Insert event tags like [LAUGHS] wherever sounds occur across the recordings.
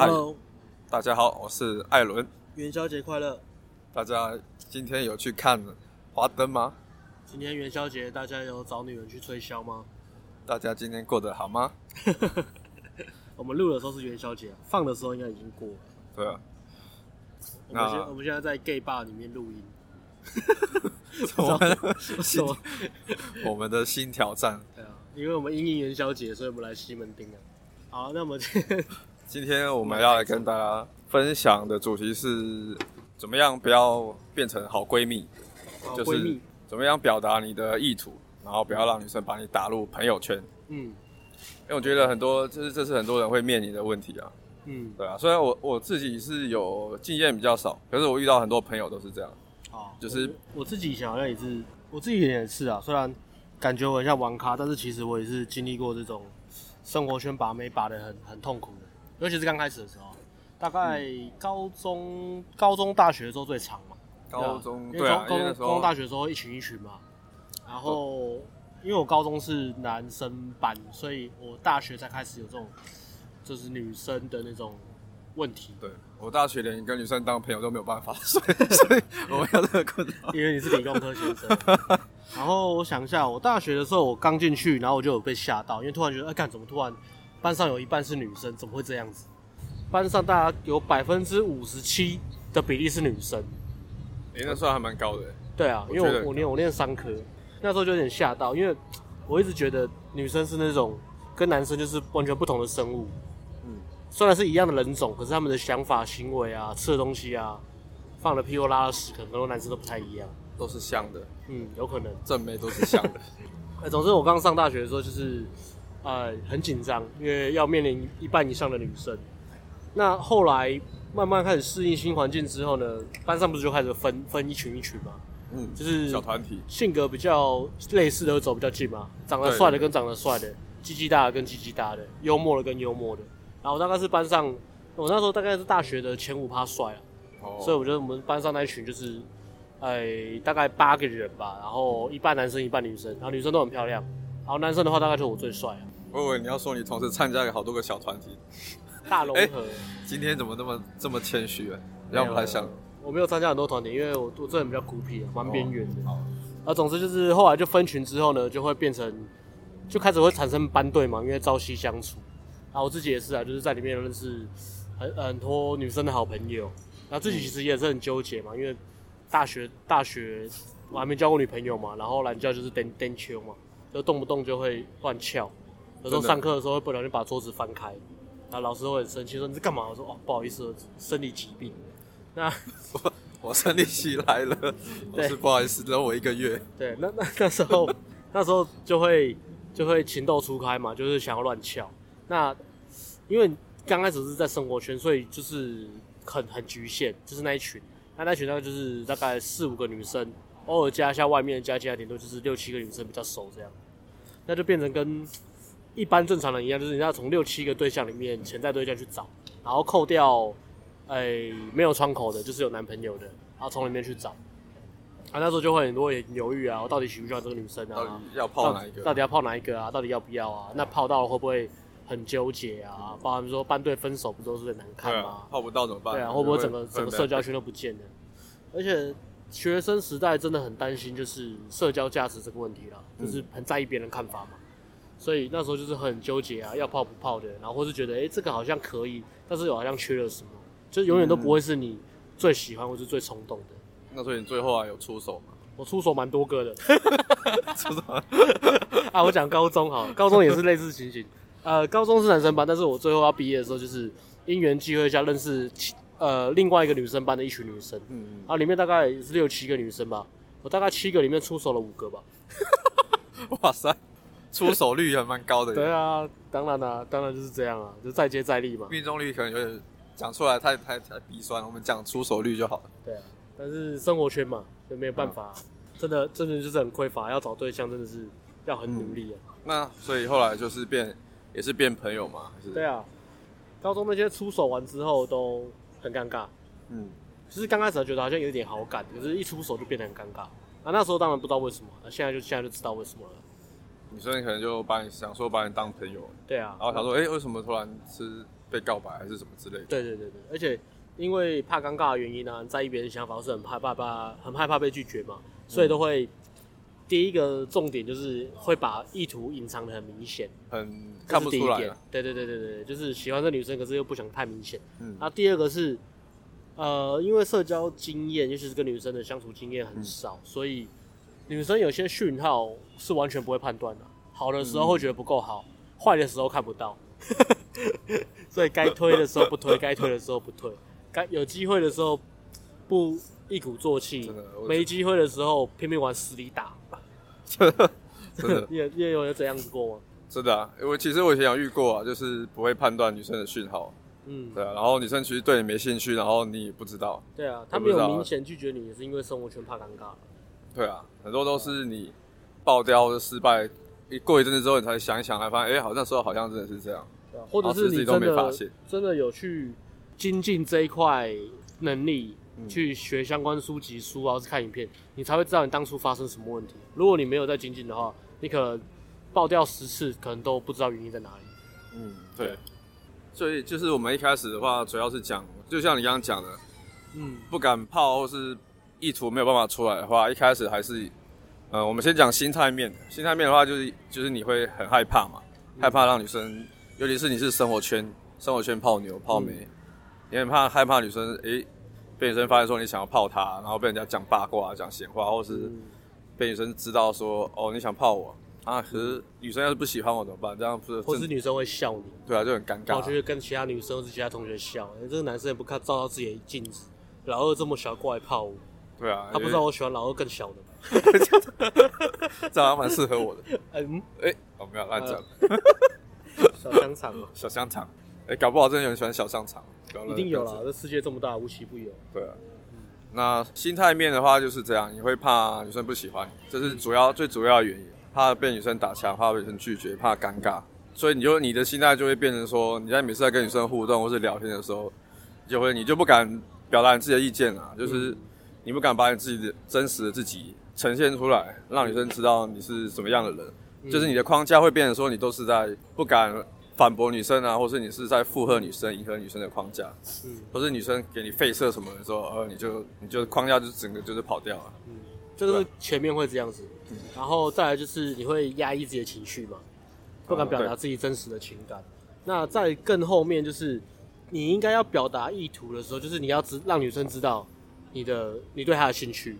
Hello，大家好，我是艾伦。元宵节快乐！大家今天有去看花灯吗？今天元宵节，大家有找女人去吹箫吗？大家今天过得好吗？[LAUGHS] 我们录的时候是元宵节，放的时候应该已经过了。对啊。我们现我们现在在 gay bar 里面录音。[LAUGHS] 我们新 [LAUGHS] 我们的新挑战。对啊，因为我们因应元宵节，所以我们来西门町啊。好，那我们今天。今天我们要来跟大家分享的主题是，怎么样不要变成好闺蜜，就是怎么样表达你的意图，然后不要让女生把你打入朋友圈。嗯，因为我觉得很多，就是这是很多人会面临的问题啊。嗯，对啊，虽然我我自己是有经验比较少，可是我遇到很多朋友都是这样。哦，就是我，自己想好像也是，我自己也是啊。虽然感觉我很像玩咖，但是其实我也是经历过这种生活圈把妹把的很很痛苦的。尤其是刚开始的时候，大概高中、嗯、高中、大学的时候最长嘛。高中对啊，因为高中、高中、大学的时候一群一群嘛。然后，因为我高中是男生班，所以我大学才开始有这种，就是女生的那种问题。对，我大学连跟女生当朋友都没有办法，[LAUGHS] 所以 [LAUGHS] 所以我没有这个困扰。因为你是理工科学生。[LAUGHS] 然后我想一下，我大学的时候我刚进去，然后我就有被吓到，因为突然觉得，哎，干怎么突然？班上有一半是女生，怎么会这样子？班上大家有百分之五十七的比例是女生，诶，那算还蛮高的。对啊，因为我我念我念三科，那时候就有点吓到，因为我一直觉得女生是那种跟男生就是完全不同的生物。嗯，虽然是一样的人种，可是他们的想法、行为啊、吃的东西啊、放的屁或拉的屎，可能很多男生都不太一样。都是像的。嗯，有可能。正妹都是像的。[LAUGHS] 哎，总之我刚上大学的时候就是。呃，很紧张，因为要面临一半以上的女生。那后来慢慢开始适应新环境之后呢，班上不是就开始分分一群一群嘛？嗯，就是小团体，性格比较类似的会走比较近嘛。长得帅的跟长得帅的，鸡鸡大的跟鸡鸡大的，幽默的跟幽默的。然后大概是班上，我那时候大概是大学的前五趴帅啊。哦。所以我觉得我们班上那一群就是，哎，大概八个人吧，然后一半男生一半女生，然后女生都很漂亮。然后男生的话大概就我最帅啊。我以为你要说你同时参加了好多个小团体，大融合、欸。今天怎么那么这么谦虚啊？让我不太想。我没有参加很多团体，因为我我这人比较孤僻啊，蛮边缘的。啊，总之就是后来就分群之后呢，就会变成就开始会产生班队嘛，因为朝夕相处。啊，我自己也是啊，就是在里面认识很很多女生的好朋友。然后自己其实也是很纠结嘛，因为大学大学我还没交过女朋友嘛，然后懒觉就是颠颠秋嘛，就动不动就会乱翘。有时候上课的时候会不小心把桌子翻开，那老师会很生气说，你在干嘛？我说哦，不好意思，生理疾病。那我 [LAUGHS] 我生理期来了，老师不好意思，等我一个月。对，那那那时候 [LAUGHS] 那时候就会就会情窦初开嘛，就是想要乱翘。那因为刚开始是在生活圈，所以就是很很局限，就是那一群。那那群大概就是大概四五个女生，偶尔加一下外面加加，顶多就是六七个女生比较熟这样。那就变成跟。一般正常人一样，就是你要从六七个对象里面潜在对象去找，然后扣掉，哎、欸，没有窗口的，就是有男朋友的，然后从里面去找。啊，那时候就会很多人犹豫啊，我到底喜不喜欢这个女生啊？到底要泡哪一个？到底要泡哪一个啊？到底要不要啊？那泡到了会不会很纠结啊？包含说班队分手不都是很难看吗？啊？泡不到怎么办？对啊，会不会整个整个社交圈都不见了？而且学生时代真的很担心，就是社交价值这个问题了，就是很在意别人看法嘛。所以那时候就是很纠结啊，要泡不泡的，然后或是觉得，哎、欸，这个好像可以，但是又好像缺了什么，就永远都不会是你最喜欢或是最冲动的。那所以你最后啊有出手吗？我出手蛮多个的。[LAUGHS] 出手 [LAUGHS] 啊！我讲高中好，高中也是类似情形。[LAUGHS] 呃，高中是男生班，但是我最后要毕业的时候，就是因缘际会下认识呃另外一个女生班的一群女生，嗯，嗯，啊里面大概是六七个女生吧，我大概七个里面出手了五个吧。哇塞！出手率还蛮高的。对啊，当然啦、啊，当然就是这样啊，就再接再厉嘛。命中率可能有点讲出来太太太鼻酸，我们讲出手率就好了。对啊，但是生活圈嘛，就没有办法，嗯、真的真的就是很匮乏，要找对象真的是要很努力啊。嗯、那所以后来就是变，也是变朋友嘛，还是？对啊，高中那些出手完之后都很尴尬。嗯，其实刚开始觉得好像有点好感，可是一出手就变得很尴尬。啊，那时候当然不知道为什么，那现在就现在就知道为什么了。女生可能就把你想说把你当朋友，对啊，然后想说，哎、欸，为什么突然是被告白还是什么之类的。对对对对，而且因为怕尴尬的原因呢、啊，在意别人的想法，是很害怕怕很害怕被拒绝嘛，所以都会、嗯、第一个重点就是会把意图隐藏的很明显，很看不出来。对对对对对，就是喜欢这女生，可是又不想太明显。嗯，那第二个是呃，因为社交经验，尤其是跟女生的相处经验很少，嗯、所以女生有些讯号是完全不会判断的。好的时候会觉得不够好，坏、嗯、的时候看不到，[LAUGHS] 所以该推的时候不推，该推的时候不推，该有机会的时候不一鼓作气，没机会的时候拼命往死里打。[LAUGHS] 真的，真的，[LAUGHS] 你也你也有这样子过吗？真的啊，因为其实我以前有遇过啊，就是不会判断女生的讯号，嗯，对啊，然后女生其实对你没兴趣，然后你也不知道，对啊，他没有明显拒绝你，也是因为生活圈怕尴尬。对啊，很多都是你爆掉的失败。一过一阵子之后，你才想一想，才发现，哎、欸，好像说好像真的是这样，或者是你真的真的有去精进这一块能力，嗯、去学相关书籍书啊，或是看影片，你才会知道你当初发生什么问题。如果你没有在精进的话，你可能爆掉十次，可能都不知道原因在哪里。嗯，对。所以就是我们一开始的话，主要是讲，就像你刚刚讲的，嗯，不敢泡或是意图没有办法出来的话，一开始还是。呃，我们先讲心态面。心态面的话，就是就是你会很害怕嘛，嗯、害怕让女生，尤其是你是生活圈，生活圈泡妞泡妹，嗯、你很怕害怕女生，诶、欸，被女生发现说你想要泡她，然后被人家讲八卦、讲闲话，或是被女生知道说，哦，你想泡我啊，可是女生要是不喜欢我怎么办？这样不是？或是女生会笑你？对啊，就很尴尬。我觉得跟其他女生或是其他同学笑，欸，这个男生也不看照到自己的镜子，老二这么小过来泡我。对啊，他不知道我喜欢老二更小的。[LAUGHS] 这样蛮适合我的。嗯，哎、我们要乱讲。小香肠，小香肠。哎、搞不好真的有人喜欢小香肠。一定有啦，这世界这么大，无奇不有。对啊。嗯、那心态面的话就是这样，你会怕女生不喜欢，这是主要、最主要的原因。怕被女生打枪，怕被女生拒绝，怕尴尬，所以你就你的心态就会变成说，你在每次在跟女生互动或是聊天的时候，就会你就不敢表达你自己的意见啊，就是你不敢把你自己的真实的自己。呈现出来，让女生知道你是什么样的人，嗯、就是你的框架会变成说，你都是在不敢反驳女生啊，或是你是在附和女生、迎合女生的框架，嗯，或是女生给你废射什么的时候，呃，你就你就框架就整个就是跑掉了，嗯，就是前面会这样子，嗯、然后再来就是你会压抑自己的情绪嘛，不敢表达自己真实的情感，嗯、那在更后面就是你应该要表达意图的时候，就是你要知让女生知道你的你对她的兴趣，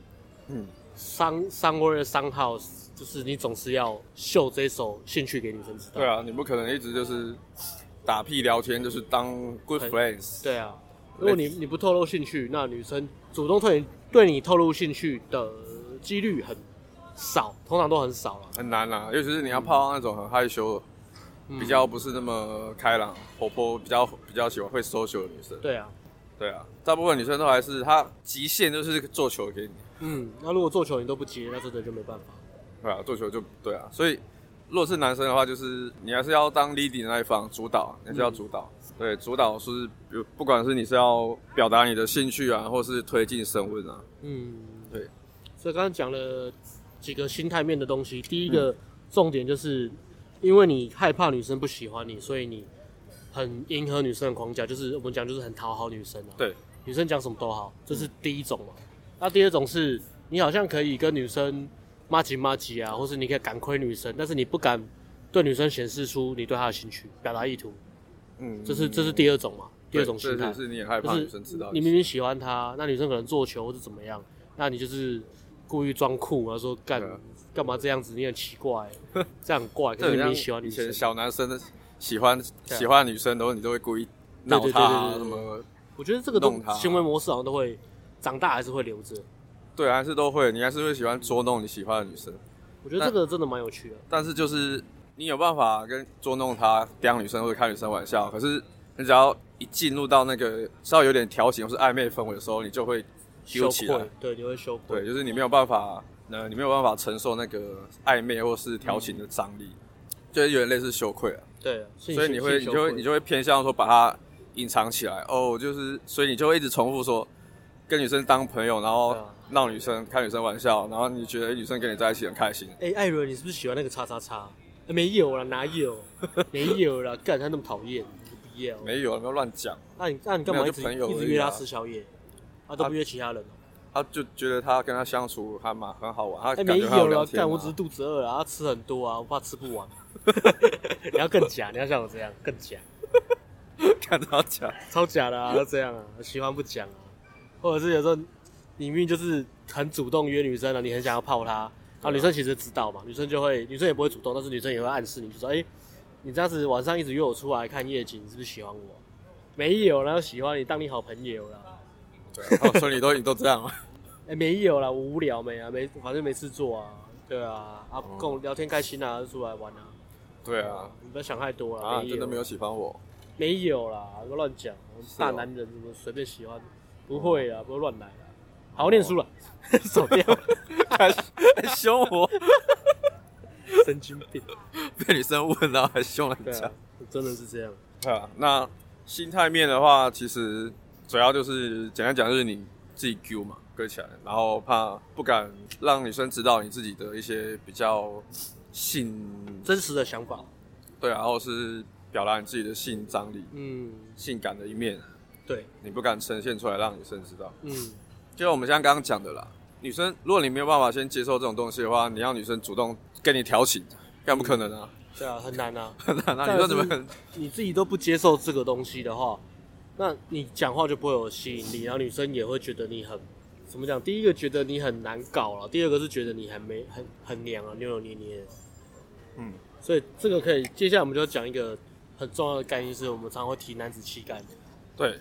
嗯。商商或者商号，就是你总是要秀这首兴趣给女生知道。对啊，你不可能一直就是打屁聊天，就是当 good friends。对啊，如果你你不透露兴趣，那女生主动对你对你透露兴趣的几率很少，通常都很少了。很难啦，尤其是你要泡那种很害羞、嗯、比较不是那么开朗、活泼、比较比较喜欢会 social 的女生。对啊，对啊，大部分女生都还是她极限就是做球给你。嗯，那如果做球你都不接，那真的就没办法。对啊，做球就对啊，所以如果是男生的话，就是你还是要当 leading 的那一方，主导，你还是要主导。嗯、对，主导是，比如不管是你是要表达你的兴趣啊，或是推进升温啊。嗯，对。所以刚刚讲了几个心态面的东西，第一个重点就是，因为你害怕女生不喜欢你，所以你很迎合女生的框架，就是我们讲就是很讨好女生啊。对，女生讲什么都好，这是第一种嘛。那第二种是，你好像可以跟女生麻吉麻吉啊，或是你可以敢亏女生，但是你不敢对女生显示出你对她的兴趣，表达意图。嗯，这是这是第二种嘛？第二种心态是你也害怕女生知道。你明明喜欢她，那女生可能做球或是怎么样，那你就是故意装酷，然后说干干嘛这样子？你很奇怪，[LAUGHS] 这样很怪。可是你明明喜欢女生，小男生的喜欢喜欢女生，然后你都会故意闹她什么？我觉得这个都行为模式好像都会。长大还是会留着，对，还是都会，你还是会喜欢捉弄你喜欢的女生。我觉得这个真的蛮有趣的。但是就是你有办法跟捉弄她，刁女生或者开女生玩笑，可是你只要一进入到那个稍微有点调情或是暧昧氛围的时候，你就会羞起来。对，你会羞愧。对，就是你没有办法，呃，你没有办法承受那个暧昧或是调情的张力，嗯、就是有点类似羞愧啊。对，所以你会，你就会，你就会偏向说把它隐藏起来。哦，就是，所以你就会一直重复说。跟女生当朋友，然后闹女生，开女生玩笑，然后你觉得女生跟你在一起很开心。哎、欸，艾伦，你是不是喜欢那个叉叉叉？没有啦，哪有？没有啦，干他那么讨厌，不要。没有，没有乱讲。那你那你干嘛一直一直约他吃宵夜？他都不约其他人。他就觉得他跟他相处还蛮很好玩。他没有了，干我只是肚子饿了，他吃很多啊，我怕吃不完。[LAUGHS] 你要更假，你要像我这样更假。[LAUGHS] 看超假，超假的啊！要这样啊，喜欢不讲啊，或者是有时候你明明就是很主动约女生了，你很想要泡她，啊，女生其实知道嘛，女生就会，女生也不会主动，但是女生也会暗示你，就说，哎、欸，你这样子晚上一直约我出来看夜景，你是不是喜欢我？没有，然后喜欢你，当你好朋友啦。对、啊，所以你都你都这样吗？哎、[LAUGHS] 欸，没有啦，我无聊没啊，没，反正没事做啊，对啊，啊，跟我聊天开心啊，就出来玩啊。对啊，你不要想太多了。啊，真的没有喜欢我。没有啦，我乱讲。大男人怎么随便喜欢？不会啊，不会乱来啦。好好念书了，[LAUGHS] 走掉，还还凶我，神经病。被女生问到还凶人家，真的是这样。对啊，那心态面的话，其实主要就是简单讲，就是你自己 Q 嘛，搁起来，然后怕不敢让女生知道你自己的一些比较性真实的想法。对啊，然后是。表达你自己的性张力，嗯，性感的一面，对，你不敢呈现出来让女生知道，嗯，就像我们现在刚刚讲的啦，女生如果你没有办法先接受这种东西的话，你让女生主动跟你调情，干不可能啊，对啊，很难啊，[LAUGHS] 很难啊，你说怎么可能？你自己都不接受这个东西的话，那你讲话就不会有吸引力，然后女生也会觉得你很怎么讲？第一个觉得你很难搞了，第二个是觉得你很没很很娘啊，扭扭捏捏，嗯，所以这个可以，接下来我们就要讲一个。很重要的概念是我们常常会提男子气概。对，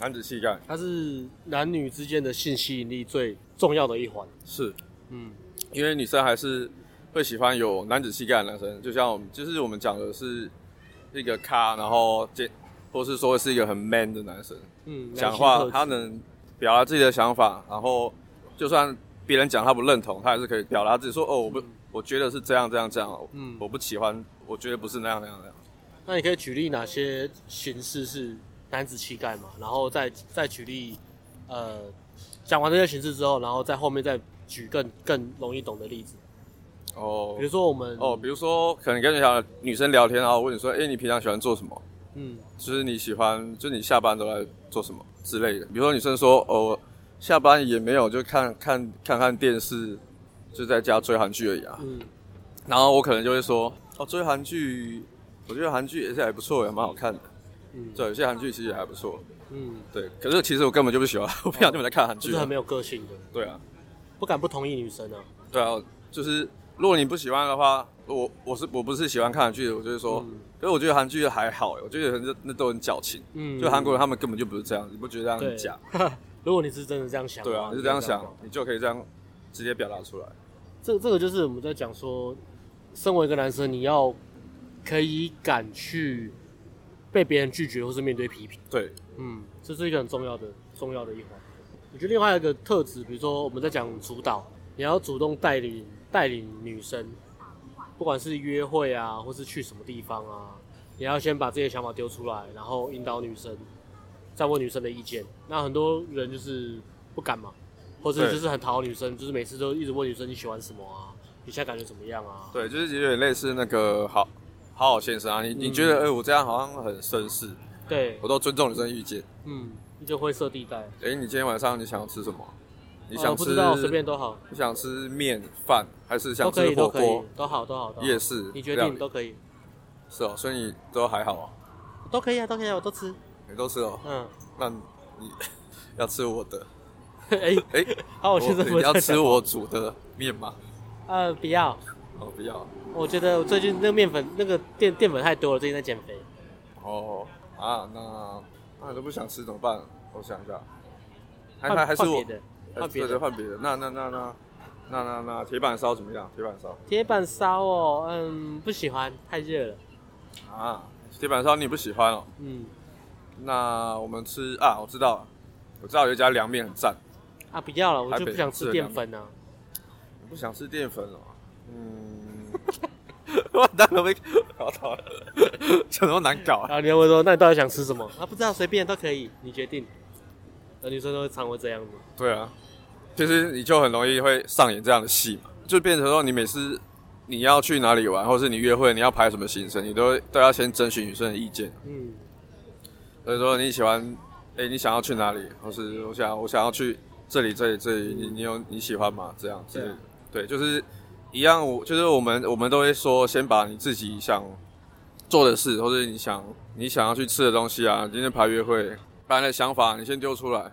男子气概，它是男女之间的性吸引力最重要的一环。是，嗯，因为女生还是会喜欢有男子气概的男生，就像我们，就是我们讲的是一个咖，然后这，或是说是一个很 man 的男生。嗯，讲话他能表达自己的想法，然后就算别人讲他不认同，他还是可以表达自己说，哦，我不，我觉得是这样这样这样，嗯，我不喜欢，我觉得不是那样那样那样。那你可以举例哪些形式是男子气概嘛？然后再再举例，呃，讲完这些形式之后，然后在后面再举更更容易懂的例子。哦，比如说我们哦，比如说可能跟你想女生聊天，然后问你说，哎、欸，你平常喜欢做什么？嗯，就是你喜欢，就你下班都在做什么之类的。比如说女生说，哦，下班也没有，就看看看看电视，就在家追韩剧而已啊。嗯，然后我可能就会说，哦，追韩剧。我觉得韩剧也是还不错，也蛮好看的。嗯，对，有些韩剧其实也还不错。嗯，对。可是其实我根本就不喜欢，[LAUGHS] 我不想这么在看韩剧。就是很没有个性的。对啊，不敢不同意女生啊。对啊，就是如果你不喜欢的话，我我是我不是喜欢看韩剧的，我就是说，可是我觉得韩剧还好，我觉得那那都很矫情。嗯，就韩国人他们根本就不是这样，你不觉得这样很假？[LAUGHS] [LAUGHS] 如果你是真的这样想，对啊，你是这样想，你就可以这样直接表达出来。这这个就是我们在讲说，身为一个男生，你要。可以敢去被别人拒绝，或是面对批评。对，嗯，这是一个很重要的、重要的一环。我觉得另外一个特质，比如说我们在讲主导，你要主动带领带领女生，不管是约会啊，或是去什么地方啊，你要先把这些想法丢出来，然后引导女生，再问女生的意见。那很多人就是不敢嘛，或者就是很讨女生，就是每次都一直问女生你喜欢什么啊，你现在感觉怎么样啊？对，就是有点类似那个好。好好先生啊，你你觉得，哎、我这样好像很绅士，对，我都尊重女生意见。嗯，你就灰色地带。哎、欸，你今天晚上你想要吃什么？你想吃？随、哦、便都好。你想吃面饭还是想吃火锅？都好，都好，都好。夜市，你决定都可以。是哦，所以你都还好啊。都可以啊，都可以啊，我都吃。你都吃哦。嗯。那你 [LAUGHS] 要吃我的？哎 [LAUGHS] 哎、好，我现在你要吃我煮的面吗？呃，不要。哦，不要。我觉得我最近那个面粉那个淀淀粉太多了，最近在减肥。哦啊，那那你都不想吃怎么办？我想一下，还还还是我换别的，换别的换别的。那那那那那那那铁板烧怎么样？铁板烧。铁板烧哦，嗯，不喜欢，太热了。啊，铁板烧你不喜欢哦？嗯。那我们吃啊，我知道了，我知道有一家凉面很赞。啊，不要了，我就不想吃淀粉啊。你不想吃淀粉哦？嗯，[LAUGHS] 我当然没搞到了，[LAUGHS] 怎么难搞啊？然后，你要问说，那你到底想吃什么？啊，不知道，随便都可以，你决定。那女生都会常会这样子。对啊，其实你就很容易会上演这样的戏嘛，就变成说你每次你要去哪里玩，或是你约会，你要排什么行程，你都都要先征询女生的意见。嗯，所以说你喜欢，哎、欸，你想要去哪里？或是我想我想要去这里这里这里，你你有你喜欢吗？这样子，对，对，就是一样。我就是我们我们都会说，先把你自己想做的事，或者你想你想要去吃的东西啊，今天排约会，把你的想法你先丢出来，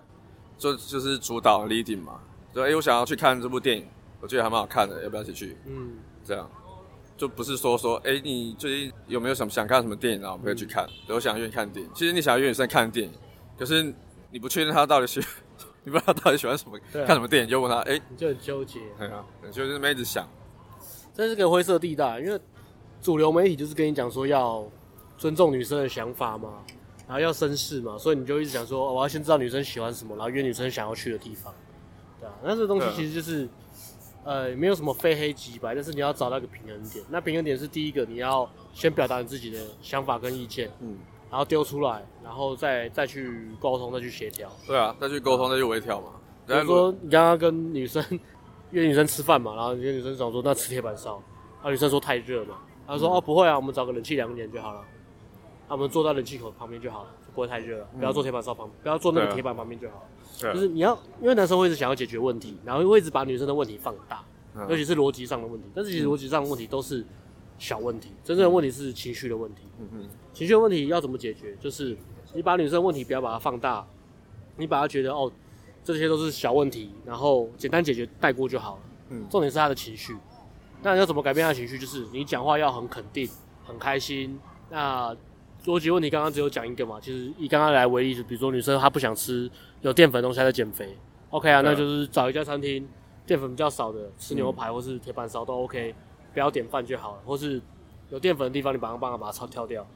就就是主导 leading 嘛。就，哎、欸，我想要去看这部电影，我觉得还蛮好看的，要不要一起去？嗯，这样。就不是说说，哎、欸，你最近有没有什么想看什么电影啊？我们可以去看。嗯、我想愿意看电影。其实你想要约女生看电影，可是你不确定他到底喜，[LAUGHS] 你不知道他到底喜欢什么，啊、看什么电影，就问他，哎、欸，你就很纠结。对啊，就是没一直想。这是个灰色地带，因为主流媒体就是跟你讲说要尊重女生的想法嘛，然后要绅士嘛，所以你就一直想说，我要先知道女生喜欢什么，然后约女生想要去的地方，对啊。那这个东西其实就是。呃，没有什么非黑即白，但是你要找到一个平衡点。那平衡点是第一个，你要先表达你自己的想法跟意见，嗯，然后丢出来，然后再再去沟通，再去协调。对啊，再去沟通，再去微调嘛。比如说你刚刚跟女生约女生吃饭嘛，然后你跟女生讲说那吃铁板烧，然后女生说太热嘛，他说、嗯、哦不会啊，我们找个冷气凉一点就好了，那我们坐在冷气口旁边就好了，就不会太热了，不要坐铁板烧旁边，不要坐那个铁板旁边就好了。就是你要，因为男生会一直想要解决问题，然后会一直把女生的问题放大，尤其是逻辑上的问题。但是其实逻辑上的问题都是小问题，真正的问题是情绪的问题。嗯嗯，情绪的问题要怎么解决？就是你把女生的问题不要把它放大，你把它觉得哦，这些都是小问题，然后简单解决带过就好了。嗯，重点是他的情绪。那你要怎么改变他的情绪？就是你讲话要很肯定、很开心。那逻辑问题刚刚只有讲一个嘛，其实以刚刚来为例子，比如说女生她不想吃有淀粉的东西，她在减肥，OK 啊，那就是找一家餐厅淀粉比较少的，吃牛排或是铁板烧都 OK，不要点饭就好了，或是有淀粉的地方你帮她帮她把它挑挑掉，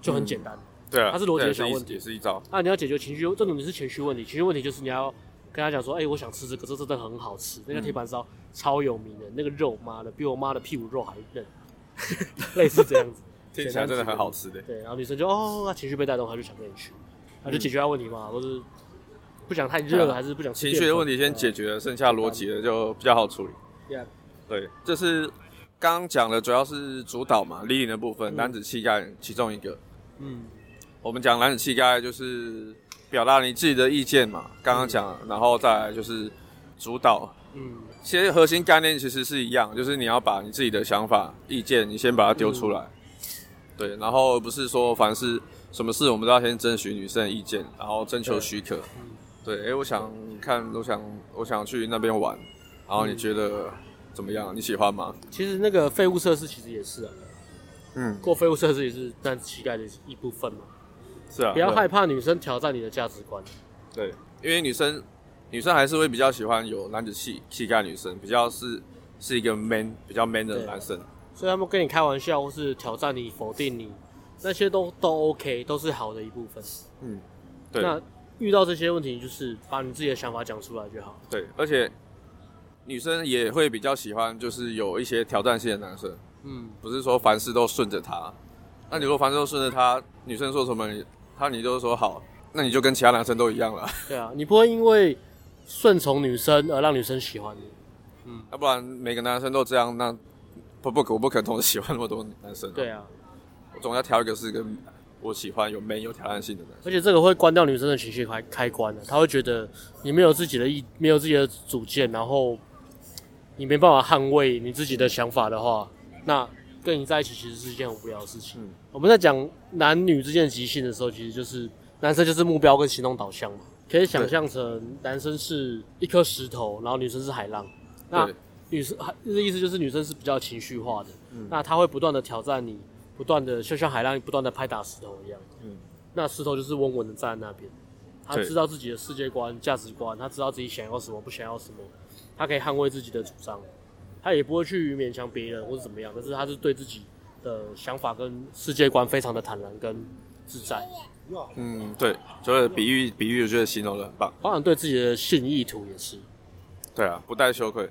就很简单。对啊，它是逻辑的小问题，也是一招。那你要解决情绪，这种你是情绪问题，情绪问题就是你要跟他讲说，哎，我想吃这个，这真的很好吃，那个铁板烧超有名的，那个肉妈的比我妈的屁股肉还嫩，[LAUGHS] 类似这样子。[LAUGHS] 听起来真的很好吃的。对，然后女生就哦，情绪被带动，她就想跟你去，她就解决她问题嘛，或是不想太热，还是不想情绪的问题先解决了，剩下逻辑的就比较好处理。对，这是刚刚讲的主要是主导嘛，leading 的部分，男子气概其中一个。嗯，我们讲男子气概就是表达你自己的意见嘛，刚刚讲，然后再来就是主导。嗯，其实核心概念其实是一样，就是你要把你自己的想法、意见，你先把它丢出来。对，然后不是说凡是什么事，我们都要先征询女生的意见，然后征求许可。对，哎、嗯，我想看，我想我想去那边玩，然后你觉得怎么样？你喜欢吗？其实那个废物测试其实也是啊，嗯，过废物测试也是但膝盖的一部分嘛。是啊，不要害怕女生挑战你的价值观。对，因为女生女生还是会比较喜欢有男子气气概，女生比较是是一个 man 比较 man 的男生。所以他们跟你开玩笑，或是挑战你、否定你，那些都都 OK，都是好的一部分。嗯，对。那遇到这些问题，就是把你自己的想法讲出来就好。对，而且女生也会比较喜欢，就是有一些挑战性的男生。嗯，不是说凡事都顺着他。那你如果凡事都顺着他，女生说什么，他你就说好，那你就跟其他男生都一样了。对啊，你不会因为顺从女生而让女生喜欢你。嗯，要不然每个男生都这样，那。不不，我不可能同时喜欢那么多男生。对啊，我总要挑一个是跟我喜欢有没有挑战性的男生。而且这个会关掉女生的情绪开开关的，她会觉得你没有自己的意，没有自己的主见，然后你没办法捍卫你自己的想法的话，那跟你在一起其实是一件很无聊的事情。嗯，我们在讲男女之间的极性的时候，其实就是男生就是目标跟行动导向嘛，可以想象成男生是一颗石头，然后女生是海浪。那女生还这意思就是女生是比较情绪化的，嗯，那她会不断的挑战你，不断的就像海浪不断的拍打石头一样，嗯，那石头就是稳稳的站在那边，她知道自己的世界观、价值观，她知道自己想要什么，不想要什么，她可以捍卫自己的主张，她也不会去勉强别人或者怎么样，可是他是对自己的想法跟世界观非常的坦然跟自在。嗯，对，所以比喻比喻，我觉得形容的很棒，包含对自己的性意图也是，对啊，不带羞愧。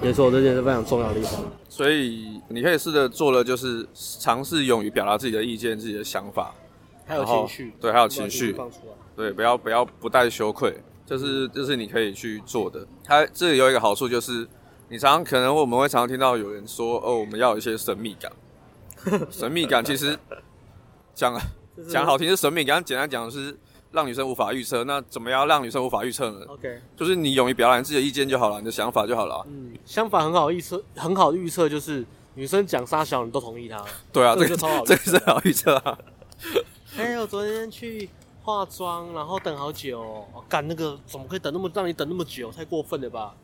没错，这件是非常重要的地方。所以你可以试着做的就是尝试勇于表达自己的意见、自己的想法，还有情绪，对，还有情绪，对，不要不要不带羞愧，这、就是这、就是你可以去做的。它这里有一个好处就是，你常常可能我们会常常听到有人说，哦，我们要有一些神秘感。[LAUGHS] 神秘感其实讲讲好听是神秘感，简单讲是让女生无法预测。那怎么样让女生无法预测呢？OK，就是你勇于表达你自己的意见就好了，你的想法就好了。嗯，想法很好预测，很好预测就是女生讲啥小你都同意她。对啊，这个就超好，这个是好预测啊。哎，我昨天去化妆，然后等好久，哦，干那个怎么可以等那么让你等那么久？太过分了吧？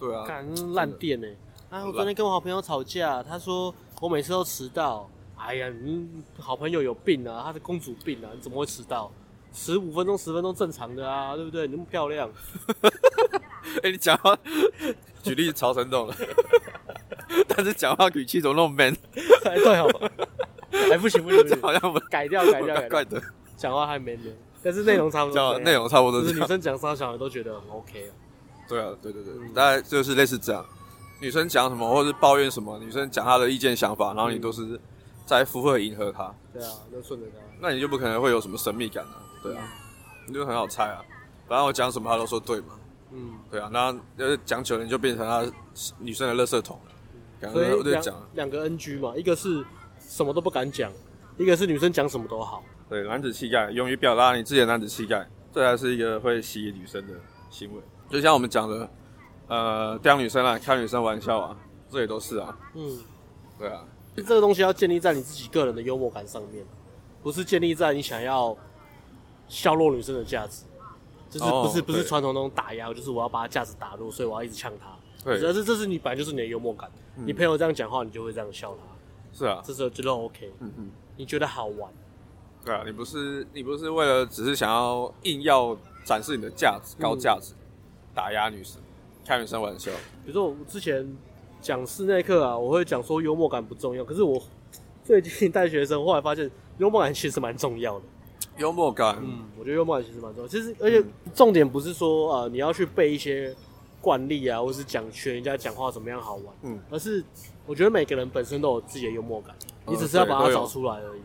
对啊，干烂店呢。哎，我昨天跟我好朋友吵架，他说我每次都迟到。哎呀，你好朋友有病啊，他是公主病啊，你怎么会迟到？十五分钟、十分钟正常的啊，对不对？你那么漂亮。[LAUGHS] 哎、欸，你讲话举例超生动了，[LAUGHS] 但是讲话语气怎么那么 man？[LAUGHS] 哎，对哦，哎，不行不行，不行，好像不改掉改掉改掉，怪的，讲话还 man 的，但是内容差不多，内容差不多，就是女生讲啥小孩都觉得很 OK 啊。对啊，对对对，嗯、大概就是类似这样。女生讲什么，或是抱怨什么，女生讲她的意见想法，然后你都是在附和迎合她。对啊，就顺着她。那你就不可能会有什么神秘感了、啊。对啊，你就很好猜啊。反正我讲什么，她都说对嘛。嗯，对啊。那要讲久了，你就变成她女生的垃圾桶了。嗯、所以我就讲两个 NG 嘛，一个是什么都不敢讲，一个是女生讲什么都好。对，男子气概，勇于表达你自己的男子气概，这才是一个会吸引女生的行为。就像我们讲的。呃，刁女生啊，开女生玩笑啊，这也都是啊。嗯，对啊，这个东西要建立在你自己个人的幽默感上面，不是建立在你想要削弱女生的价值，就是不是、哦、不是传统那种打压，就是我要把她价值打入，所以我要一直呛她。对，但是这是你本来就是你的幽默感，嗯、你朋友这样讲话，你就会这样笑他。是啊，这时候觉得 OK。嗯嗯，你觉得好玩？对啊，你不是你不是为了只是想要硬要展示你的价值、高价值，嗯、打压女生。开女生玩笑，比如说我之前讲室内课啊，我会讲说幽默感不重要。可是我最近带学生，后来发现幽默感其实蛮重要的。幽默感，嗯，我觉得幽默感其实蛮重要。其实，而且重点不是说呃你要去背一些惯例啊，或是讲学人家讲话怎么样好玩，嗯，而是我觉得每个人本身都有自己的幽默感，嗯、你只是要把它找出来而已。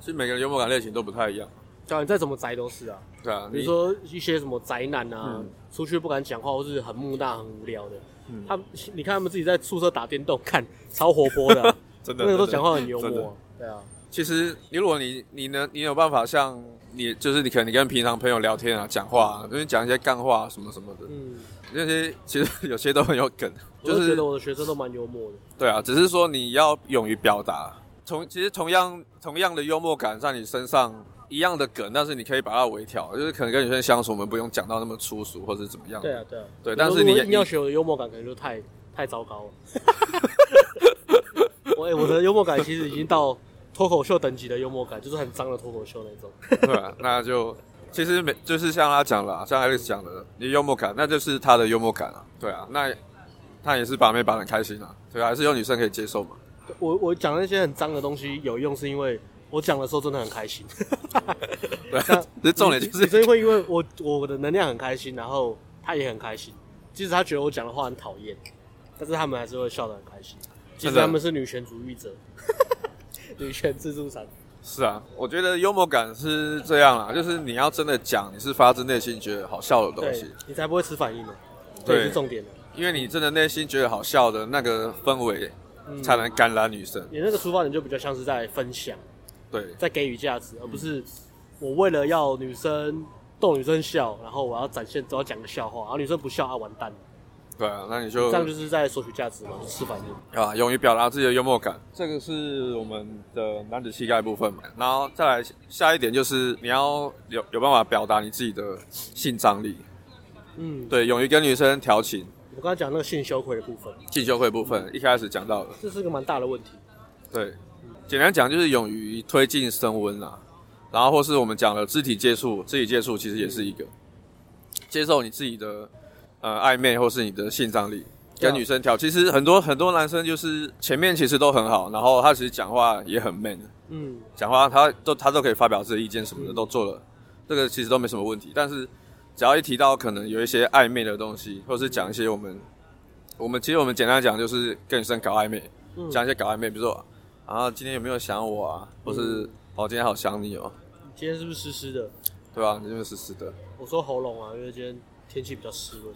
其实每个人幽默感类型都不太一样。叫你再怎么宅都是啊，对啊，比如说一些什么宅男啊，嗯、出去不敢讲话，或是很木讷、很无聊的，嗯、他你看他们自己在宿舍打电动，看超活泼的、啊，[LAUGHS] 真的，那个都讲话很幽默，对啊。其实你如果你你能你有办法像你就是你可能你跟平常朋友聊天啊，讲话啊，就是讲一些干话什么什么的，嗯，那些其实有些都很有梗，就是觉得我的学生都蛮幽默的，对啊，只是说你要勇于表达，同其实同样同样的幽默感在你身上。一样的梗，但是你可以把它微调，就是可能跟女生相处，我们不用讲到那么粗俗或者怎么样。对啊，对啊，对。但是你你要学我的幽默感，可能就太太糟糕了。[LAUGHS] 我我的幽默感其实已经到脱口秀等级的幽默感，就是很脏的脱口秀那种。[LAUGHS] 对啊，那就其实没就是像他讲了，像 Alex 讲的，你幽默感，那就是他的幽默感啊。对啊，那他也是把妹把很开心啊。对啊，还是有女生可以接受嘛。我我讲那些很脏的东西有用，是因为。我讲的时候真的很开心，对，这重点就是，所以会因为我我的能量很开心，然后他也很开心。即使他觉得我讲的话很讨厌，但是他们还是会笑得很开心。其实他们是女权主义者，[LAUGHS] 女权自助餐。是啊，我觉得幽默感是这样啊，就是你要真的讲，你是发自内心觉得好笑的东西，你才不会吃反应呢。对，是重点的。因为你真的内心觉得好笑的那个氛围，才能感染女生。你那个出发点就比较像是在分享。对，在给予价值，而不是我为了要女生逗女生笑，然后我要展现，我要讲个笑话，然后女生不笑，啊，完蛋了。对啊，那你就这样就是在索取价值嘛，就吃反应啊，勇于表达自己的幽默感，这个是我们的男子气概部分嘛。然后再来下一点就是你要有有办法表达你自己的性张力。嗯，对，勇于跟女生调情。我刚才讲那个性羞愧的部分，性羞愧部分、嗯、一开始讲到了，这是个蛮大的问题。对。简单讲就是勇于推进升温啦，然后或是我们讲的肢体接触，肢体接触其实也是一个接受你自己的呃暧昧或是你的性张力跟女生调。其实很多很多男生就是前面其实都很好，然后他其实讲话也很 man，嗯，讲话他都他都可以发表自己意见什么的都做了，这个其实都没什么问题。但是只要一提到可能有一些暧昧的东西，或是讲一些我们我们其实我们简单讲就是跟女生搞暧昧，讲一些搞暧昧，比如说。啊，今天有没有想我啊？或是，嗯、哦，今天好想你哦。你今天是不是湿湿的？对啊？你是不是湿湿的？我说喉咙啊，因为今天天气比较湿润。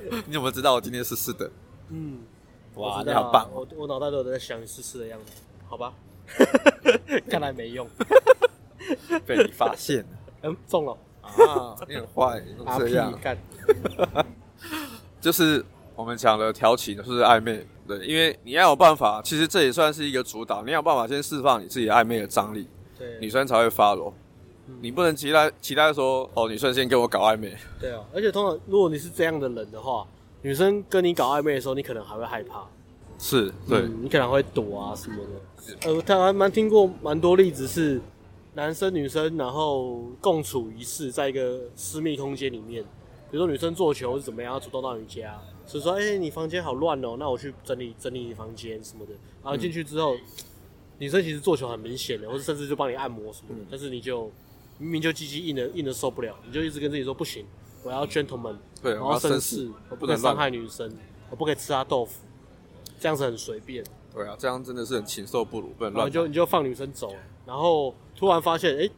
[LAUGHS] 你怎么知道我今天湿湿的？嗯，哇，你好棒！我我脑袋都有在想你湿湿的样子，好吧？[LAUGHS] 看来没用，被你发现了。[LAUGHS] 嗯，中了啊！你很坏，你这样干，就是我们讲的调情，就是暧昧。对，因为你要有办法，其实这也算是一个主导。你要有办法先释放你自己暧昧的张力，对，女生才会 follow。嗯、你不能期待期待说，哦，女生先跟我搞暧昧。对啊，而且通常如果你是这样的人的话，女生跟你搞暧昧的时候，你可能还会害怕。是，对、嗯，你可能会躲啊什么的。呃，他还蛮听过蛮多例子是。男生女生，然后共处一室，在一个私密空间里面，比如说女生做球是怎么样，要主动到你家，所以说，哎、欸，你房间好乱哦，那我去整理整理你房间什么的。然后进去之后，嗯、女生其实做球很明显的，或者甚至就帮你按摩什么的，嗯、但是你就明明就鸡鸡硬的硬的受不了，你就一直跟自己说不行，我要 gentleman，对，我要绅士，我不能伤害女生，我不可以吃她豆腐，这样子很随便。对啊，这样真的是很禽兽不如，不能乱。你就你就放女生走，然后。突然发现，哎、欸，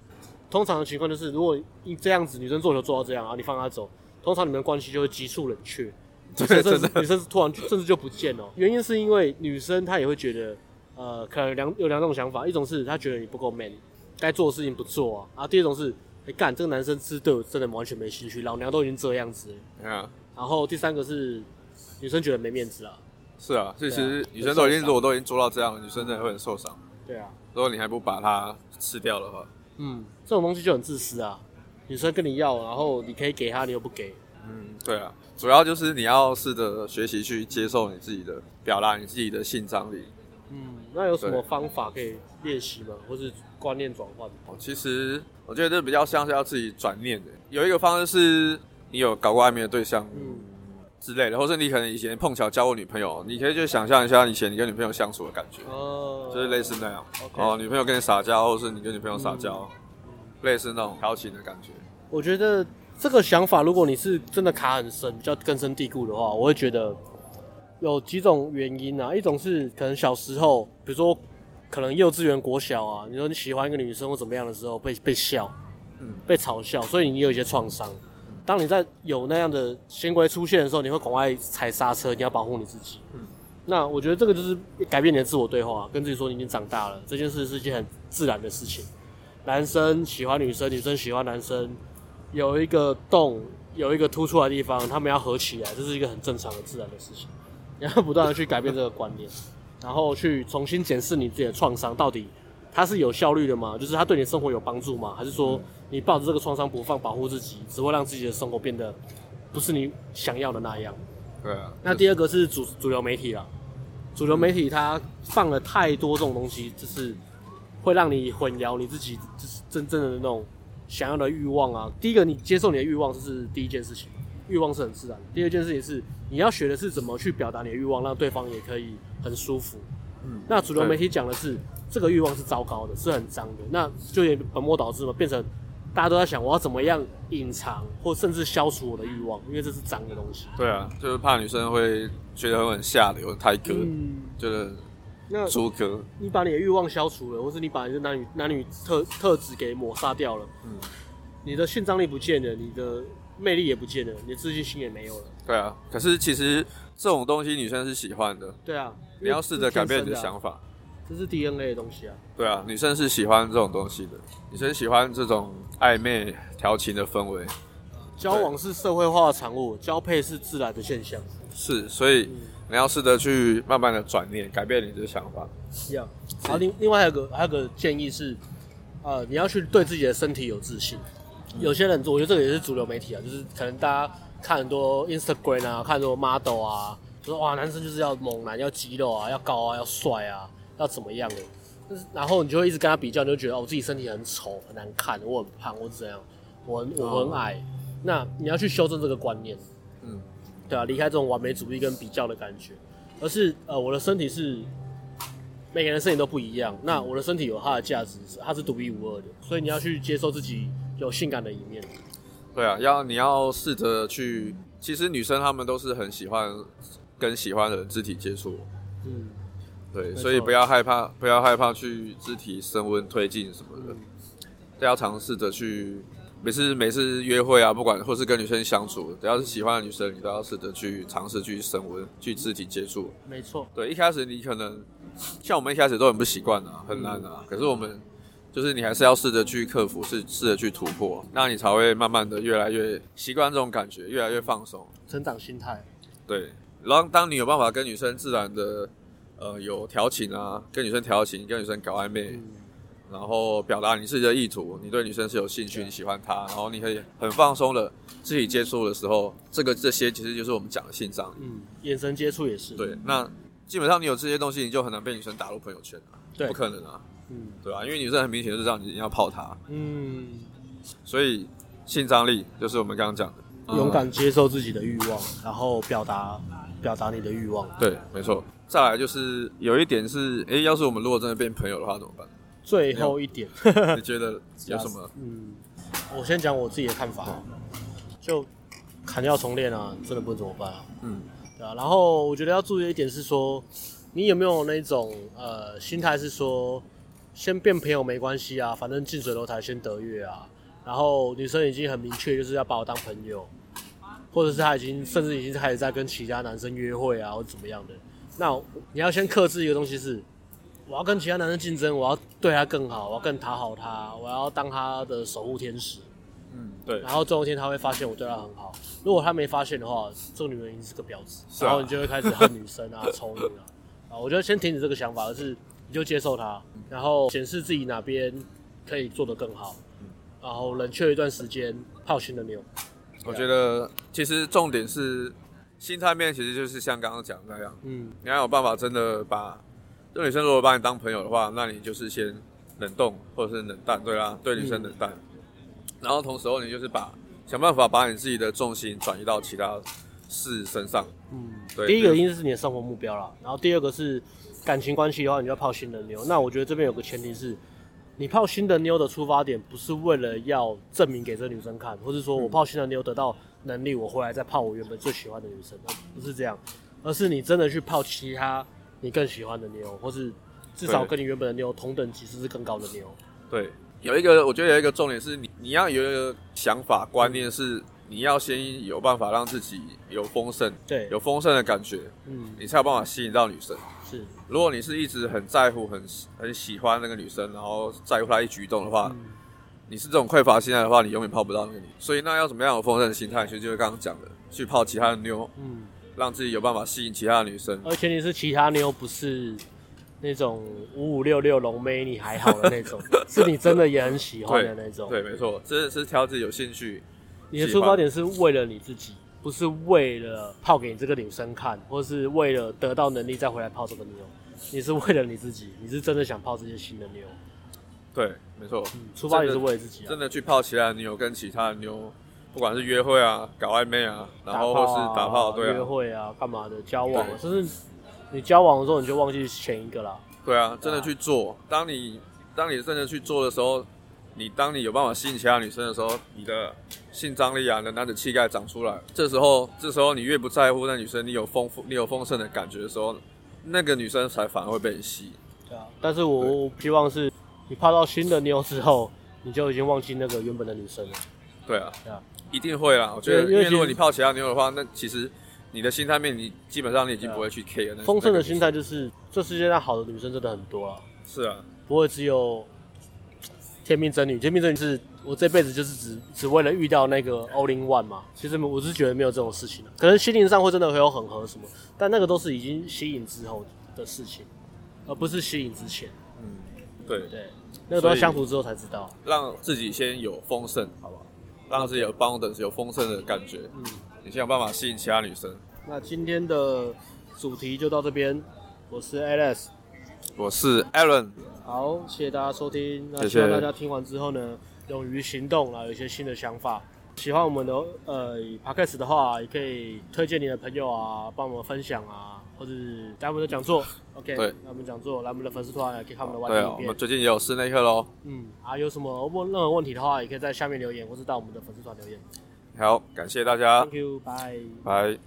通常的情况就是，如果你这样子，女生做球做到这样，然后你放她走，通常你们的关系就会急速冷却，对，甚至女生突然甚至就不见了。原因是因为女生她也会觉得，呃，可能两有两种想法，一种是她觉得你不够 man，该做的事情不做啊，啊，第二种是，哎、欸，干这个男生是对我真的完全没兴趣，老娘都已经这样子了，嗯、啊，然后第三个是女生觉得没面子啊，是啊，其实女生都已经如果都已经做到这样，女生真的会很受伤，对啊。如果你还不把它吃掉的话，嗯，这种东西就很自私啊。女生跟你要，然后你可以给她，你又不给。嗯，对啊，主要就是你要试着学习去接受你自己的表达，你自己的性张力。嗯，那有什么方法可以练习吗？或是观念转换？哦，其实我觉得这比较像是要自己转念的。有一个方式是，你有搞过暧昧的对象。嗯。之类的，或是你可能以前碰巧交过女朋友，你可以就想象一下以前你跟女朋友相处的感觉，哦，就是类似那样，哦，女朋友跟你撒娇，或是你跟女朋友撒娇，类似那种调情的感觉。我觉得这个想法，如果你是真的卡很深，比较根深蒂固的话，我会觉得有几种原因啊。一种是可能小时候，比如说可能幼稚园、国小啊，你说你喜欢一个女生或怎么样的时候，被被笑，嗯，被嘲笑，所以你有一些创伤。当你在有那样的行为出现的时候，你会赶快踩刹车，你要保护你自己。嗯，那我觉得这个就是改变你的自我对话，跟自己说你已经长大了，这件事是一件很自然的事情。男生喜欢女生，女生喜欢男生，有一个洞，有一个突出来的地方，他们要合起来，这是一个很正常的自然的事情。你要不断的去改变这个观念，然后去重新检视你自己的创伤到底。它是有效率的吗？就是它对你生活有帮助吗？还是说你抱着这个创伤不放，保护自己，只会让自己的生活变得不是你想要的那样？对啊。那第二个是主主流媒体了，主流媒体它放了太多这种东西，就是会让你混淆你自己就是真正的那种想要的欲望啊。第一个，你接受你的欲望，这是第一件事情，欲望是很自然的。第二件事情是你要学的是怎么去表达你的欲望，让对方也可以很舒服。嗯。那主流媒体讲的是。这个欲望是糟糕的，是很脏的，那就也本末倒置嘛，变成大家都在想我要怎么样隐藏或甚至消除我的欲望，因为这是脏的东西。对啊，就是怕女生会觉得很下流、太哥，嗯、就是那猪哥。你把你的欲望消除了，或是你把你的男女男女特特质给抹杀掉了，嗯，你的性张力不见了，你的魅力也不见了，你的自信心也没有了。对啊，可是其实这种东西女生是喜欢的。对啊，你要试着改变你的想法。这是 DNA 的东西啊。对啊，女生是喜欢这种东西的，女生喜欢这种暧昧调情的氛围。交往是社会化的产物，交配是自然的现象。是，所以你要试着去慢慢的转念，改变你的想法。一样。好，另另外还有个还有个建议是，呃，你要去对自己的身体有自信。有些人，我觉得这个也是主流媒体啊，就是可能大家看很多 Instagram 啊，看很多 model 啊，就说哇，男生就是要猛男，要肌肉啊，要高啊，要帅啊。要怎么样的？就是然后你就会一直跟他比较，你就觉得哦，我自己身体很丑、很难看，我很胖，我是怎样？我很我很矮。Oh. 那你要去修正这个观念，嗯，对啊，离开这种完美主义跟比较的感觉，而是呃，我的身体是每个人身体都不一样。那我的身体有它的价值，它是独一无二的，所以你要去接受自己有性感的一面。对啊，要你要试着去，其实女生她们都是很喜欢跟喜欢的人肢体接触，嗯。对，所以不要害怕，不要害怕去肢体升温推进什么的，都、嗯、要尝试着去每次每次约会啊，不管或是跟女生相处，只要是喜欢的女生，你都要试着去尝试去升温，去肢体接触。没错，对，一开始你可能像我们一开始都很不习惯啊，很难啊。嗯、可是我们就是你还是要试着去克服，试试着去突破，那你才会慢慢的越来越习惯这种感觉，越来越放松，成长心态。对，然后当你有办法跟女生自然的呃有调情啊，跟女生调情，跟女生搞暧昧。嗯然后表达你自己的意图，你对女生是有兴趣，你喜欢她，然后你可以很放松的肢体接触的时候，这个这些其实就是我们讲的性张力。嗯，眼神接触也是。对，那基本上你有这些东西，你就很难被女生打入朋友圈了。对，不可能啊。嗯，对吧？因为女生很明显就知道你要泡她。嗯，所以性张力就是我们刚刚讲的，勇敢接受自己的欲望，然后表达表达你的欲望。对，没错。再来就是有一点是，诶，要是我们如果真的变朋友的话怎么办？最后一点，[LAUGHS] 你觉得有什么？[LAUGHS] 嗯，我先讲我自己的看法，就砍掉重练啊，真的不能怎么办啊？嗯，对啊。然后我觉得要注意一点是说，你有没有那种呃心态是说，先变朋友没关系啊，反正近水楼台先得月啊。然后女生已经很明确就是要把我当朋友，或者是她已经甚至已经开始在跟其他男生约会啊，或者怎么样的。那你要先克制一个东西是。我要跟其他男生竞争，我要对他更好，我要更讨好他，我要当他的守护天使。嗯，对。然后总有一天他会发现我对他很好。如果他没发现的话，这个女人已经是个婊子。啊。然后你就会开始恨女生啊，丑女啊。啊，我觉得先停止这个想法，而是你就接受他，然后显示自己哪边可以做得更好，然后冷却一段时间，泡新的妞。我觉得其实重点是心态面，其实就是像刚刚讲的那样。嗯。你要有办法真的把。这女生如果把你当朋友的话，那你就是先冷冻或者是冷淡，对啊，对女生冷淡。嗯、然后同时候你就是把想办法把你自己的重心转移到其他事身上。嗯，对。第一个一定是你的生活目标啦，然后第二个是感情关系的话，你就要泡新的妞。那我觉得这边有个前提是，你泡新的妞的出发点不是为了要证明给这女生看，或是说我泡新的妞得到能力，我回来再泡我原本最喜欢的女生，不是这样，而是你真的去泡其他。你更喜欢的妞，或是至少跟你原本的妞同等级，甚至更高的妞。对，有一个，我觉得有一个重点是你，你要有一个想法观念是，你要先有办法让自己有丰盛，对，有丰盛的感觉，嗯，你才有办法吸引到女生。是，如果你是一直很在乎、很很喜欢那个女生，然后在乎她一举一动的话，嗯、你是这种匮乏心态的话，你永远泡不到那个女。所以，那要怎么样有丰盛的心态？其实就是刚刚讲的，去泡其他的妞，嗯。让自己有办法吸引其他的女生，而且你是其他妞，不是那种五五六六龙妹，你还好的那种，[LAUGHS] 是你真的也很喜欢的那种。对，对没错，这是挑自己有兴趣。你的出发点是为了你自己，不是为了泡给你这个女生看，或是为了得到能力再回来泡这个妞。你是为了你自己，你是真的想泡这些新的妞。对，没错，嗯，出发点是为了自己啊，真的去泡其他的妞，跟其他的妞。不管是约会啊，搞暧昧啊，然后或是打炮，啊、对啊，约会啊，干嘛的，交往，就是你交往的时候，你就忘记前一个啦。对啊，真的去做。当你当你真的去做的时候，你当你有办法吸引其他女生的时候，你的性张力啊，你的男子气概长出来。这时候，这时候你越不在乎那女生，你有丰富，你有丰盛的感觉的时候，那个女生才反而会被你吸引。对啊，但是我希望是你泡到新的妞之后，你就已经忘记那个原本的女生了。对啊，对啊。一定会啦，我觉得，因为如果你泡其他妞的话，那其实你的心态面，你基本上你已经不会去 care 了。丰盛的心态就是，这世界上好的女生真的很多啊。是啊，不会只有天命真女。天命真女是我这辈子就是只只为了遇到那个 all in one 嘛。其实我是觉得没有这种事情的，可能心灵上会真的会有很合什么，但那个都是已经吸引之后的事情，而不是吸引之前。嗯，对对，那个都要相处之后才知道。让自己先有丰盛，好不好？让自己有 abundance 有丰盛的感觉，嗯，你先有办法吸引其他女生。那今天的主题就到这边，我是 Alex，我是 Alan，好，谢谢大家收听。那希望大家听完之后呢，勇于行动，然后有一些新的想法。喜欢我们的呃 Podcast 的话，也可以推荐你的朋友啊，帮我们分享啊。或者是来我们的讲座，OK，对，来我们讲座，来我们的粉丝团，可以看我们的外景。对，我们最近也有室内课喽。嗯，啊，有什么问任何问题的话，也可以在下面留言，或是到我们的粉丝团留言。好，感谢大家。Thank you，bye。bye。